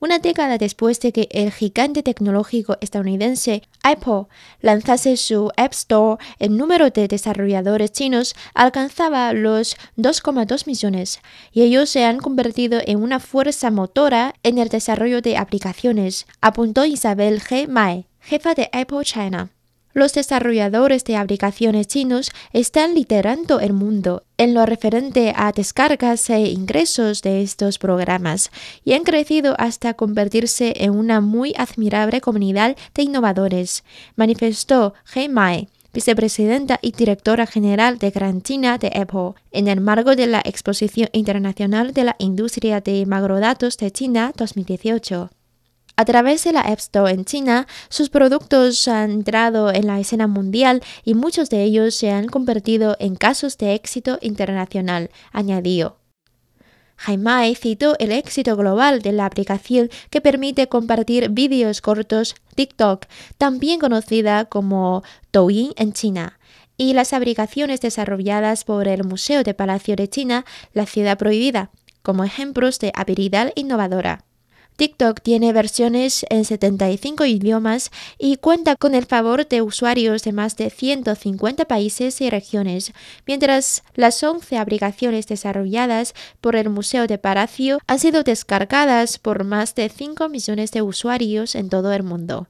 Una década después de que el gigante tecnológico estadounidense Apple lanzase su App Store, el número de desarrolladores chinos alcanzaba los 2,2 millones y ellos se han convertido en una fuerza motora en el desarrollo de aplicaciones, apuntó Isabel G. Mai, jefa de Apple China. Los desarrolladores de aplicaciones chinos están liderando el mundo en lo referente a descargas e ingresos de estos programas y han crecido hasta convertirse en una muy admirable comunidad de innovadores, manifestó He Mai vicepresidenta y directora general de Gran China de Apple, en el marco de la Exposición Internacional de la Industria de Macrodatos de China 2018. A través de la App Store en China, sus productos han entrado en la escena mundial y muchos de ellos se han convertido en casos de éxito internacional, añadió. Jaimai citó el éxito global de la aplicación que permite compartir vídeos cortos TikTok, también conocida como Douyin en China, y las aplicaciones desarrolladas por el Museo de Palacio de China, la ciudad prohibida, como ejemplos de habilidad innovadora. TikTok tiene versiones en 75 idiomas y cuenta con el favor de usuarios de más de 150 países y regiones, mientras las 11 aplicaciones desarrolladas por el Museo de Palacio han sido descargadas por más de 5 millones de usuarios en todo el mundo.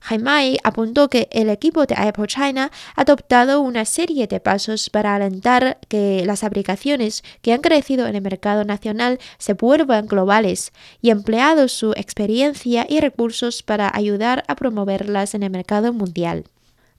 Jaimai apuntó que el equipo de Apple China ha adoptado una serie de pasos para alentar que las aplicaciones que han crecido en el mercado nacional se vuelvan globales y empleado su experiencia y recursos para ayudar a promoverlas en el mercado mundial.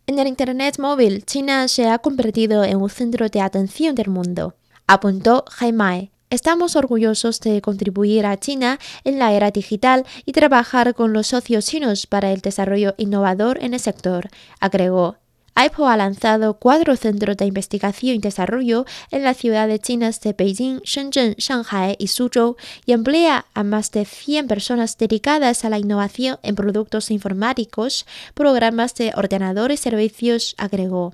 En el Internet móvil, China se ha convertido en un centro de atención del mundo, apuntó Jaimai. Estamos orgullosos de contribuir a China en la era digital y trabajar con los socios chinos para el desarrollo innovador en el sector, agregó. Apple ha lanzado cuatro centros de investigación y desarrollo en las ciudades chinas de Beijing, Shenzhen, Shanghai y Suzhou y emplea a más de 100 personas dedicadas a la innovación en productos informáticos, programas de ordenadores y servicios, agregó.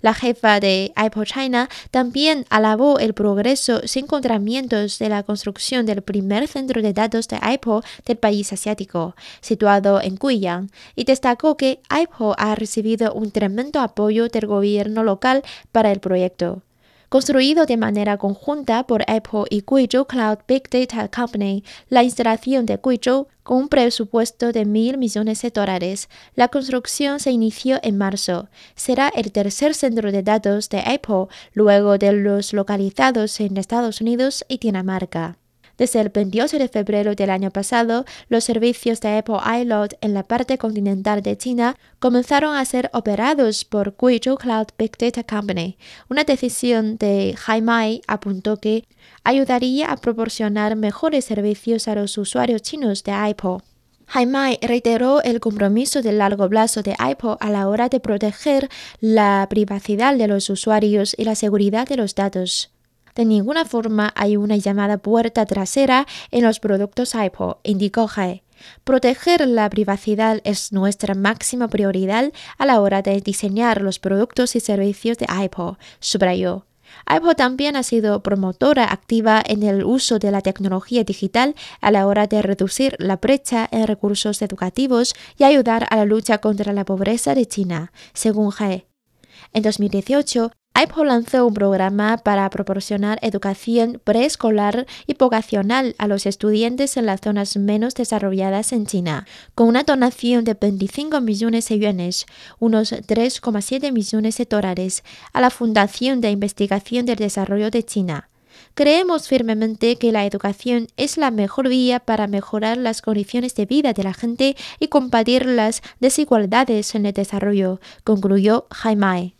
La jefa de Apple China también alabó el progreso sin contramientos de la construcción del primer centro de datos de Apple del país asiático, situado en Guiyang, y destacó que Apple ha recibido un tremendo apoyo del gobierno local para el proyecto construido de manera conjunta por Apple y Guizhou Cloud Big Data Company, la instalación de Guizhou con un presupuesto de mil millones de dólares. La construcción se inició en marzo. Será el tercer centro de datos de Apple, luego de los localizados en Estados Unidos y Dinamarca. Desde el 28 de febrero del año pasado, los servicios de Apple iLoad en la parte continental de China comenzaron a ser operados por Guizhou Cloud Big Data Company. Una decisión de Haimai apuntó que ayudaría a proporcionar mejores servicios a los usuarios chinos de Apple. Haimai reiteró el compromiso de largo plazo de Apple a la hora de proteger la privacidad de los usuarios y la seguridad de los datos. De ninguna forma hay una llamada puerta trasera en los productos Apple, indicó Hai. Proteger la privacidad es nuestra máxima prioridad a la hora de diseñar los productos y servicios de Apple, subrayó. Apple también ha sido promotora activa en el uso de la tecnología digital a la hora de reducir la brecha en recursos educativos y ayudar a la lucha contra la pobreza de China, según He. En 2018, Apple lanzó un programa para proporcionar educación preescolar y vocacional a los estudiantes en las zonas menos desarrolladas en China, con una donación de 25 millones de yuanes, unos 3,7 millones de dólares, a la Fundación de Investigación del Desarrollo de China. Creemos firmemente que la educación es la mejor vía para mejorar las condiciones de vida de la gente y combatir las desigualdades en el desarrollo, concluyó Jaime.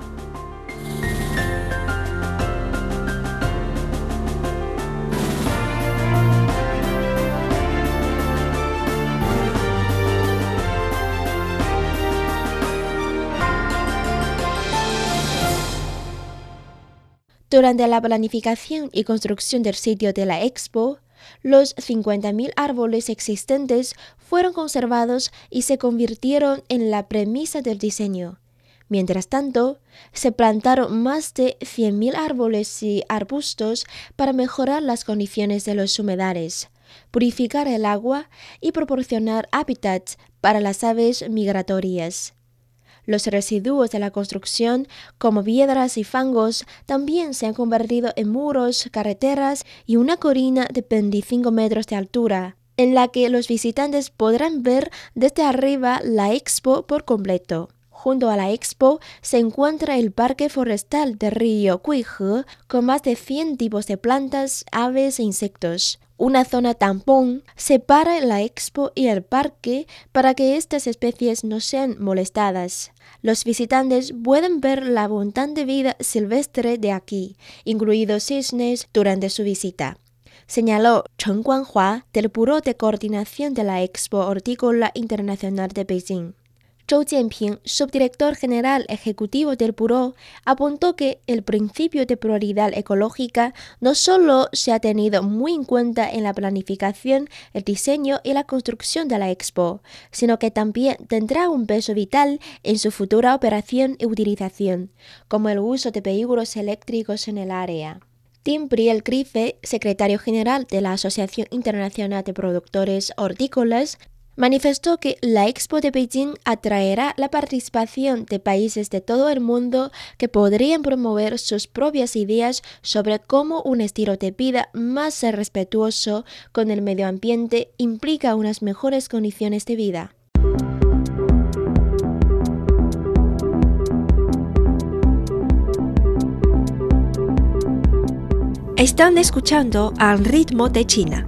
Durante la planificación y construcción del sitio de la expo, los 50.000 árboles existentes fueron conservados y se convirtieron en la premisa del diseño. Mientras tanto, se plantaron más de 100.000 árboles y arbustos para mejorar las condiciones de los humedales, purificar el agua y proporcionar hábitats para las aves migratorias. Los residuos de la construcción, como piedras y fangos, también se han convertido en muros, carreteras y una corina de 25 metros de altura, en la que los visitantes podrán ver desde arriba la expo por completo. Junto a la expo se encuentra el Parque Forestal de Río Cuije, con más de 100 tipos de plantas, aves e insectos. Una zona tampón separa la expo y el parque para que estas especies no sean molestadas. Los visitantes pueden ver la abundante vida silvestre de aquí, incluidos cisnes, durante su visita señaló Chen Guanhua del Buró de Coordinación de la Expo Hortícola Internacional de Beijing. Zhou Jianping, subdirector general ejecutivo del Buró, apuntó que el principio de prioridad ecológica no solo se ha tenido muy en cuenta en la planificación, el diseño y la construcción de la expo, sino que también tendrá un peso vital en su futura operación y utilización, como el uso de vehículos eléctricos en el área. Tim Briel Griffe, secretario general de la Asociación Internacional de Productores Hortícolas, manifestó que la Expo de Beijing atraerá la participación de países de todo el mundo que podrían promover sus propias ideas sobre cómo un estilo de vida más respetuoso con el medio ambiente implica unas mejores condiciones de vida. Están escuchando al ritmo de China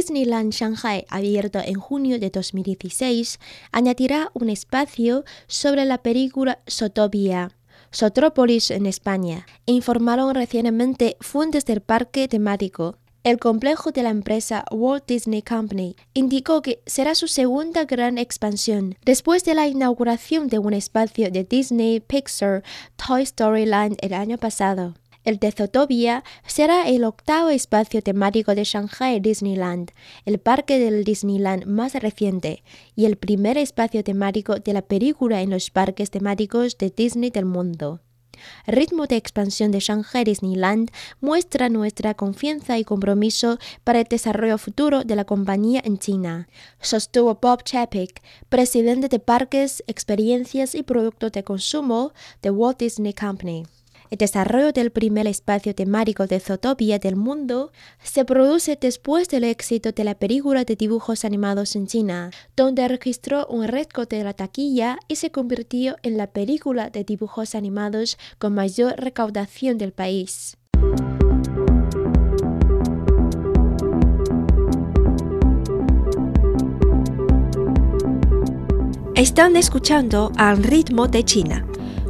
Disneyland Shanghai, abierto en junio de 2016, añadirá un espacio sobre la película Sotopia. Sotrópolis en España, informaron recientemente fuentes del parque temático. El complejo de la empresa Walt Disney Company indicó que será su segunda gran expansión después de la inauguración de un espacio de Disney Pixar Toy Story Land el año pasado. El de será el octavo espacio temático de Shanghai Disneyland, el parque del Disneyland más reciente, y el primer espacio temático de la película en los parques temáticos de Disney del mundo. Ritmo de expansión de Shanghai Disneyland muestra nuestra confianza y compromiso para el desarrollo futuro de la compañía en China, sostuvo Bob Chapek, presidente de Parques, Experiencias y Productos de Consumo de Walt Disney Company. El desarrollo del primer espacio temático de Zootopia del mundo se produce después del éxito de la película de dibujos animados en China, donde registró un récord de la taquilla y se convirtió en la película de dibujos animados con mayor recaudación del país. Están escuchando al ritmo de China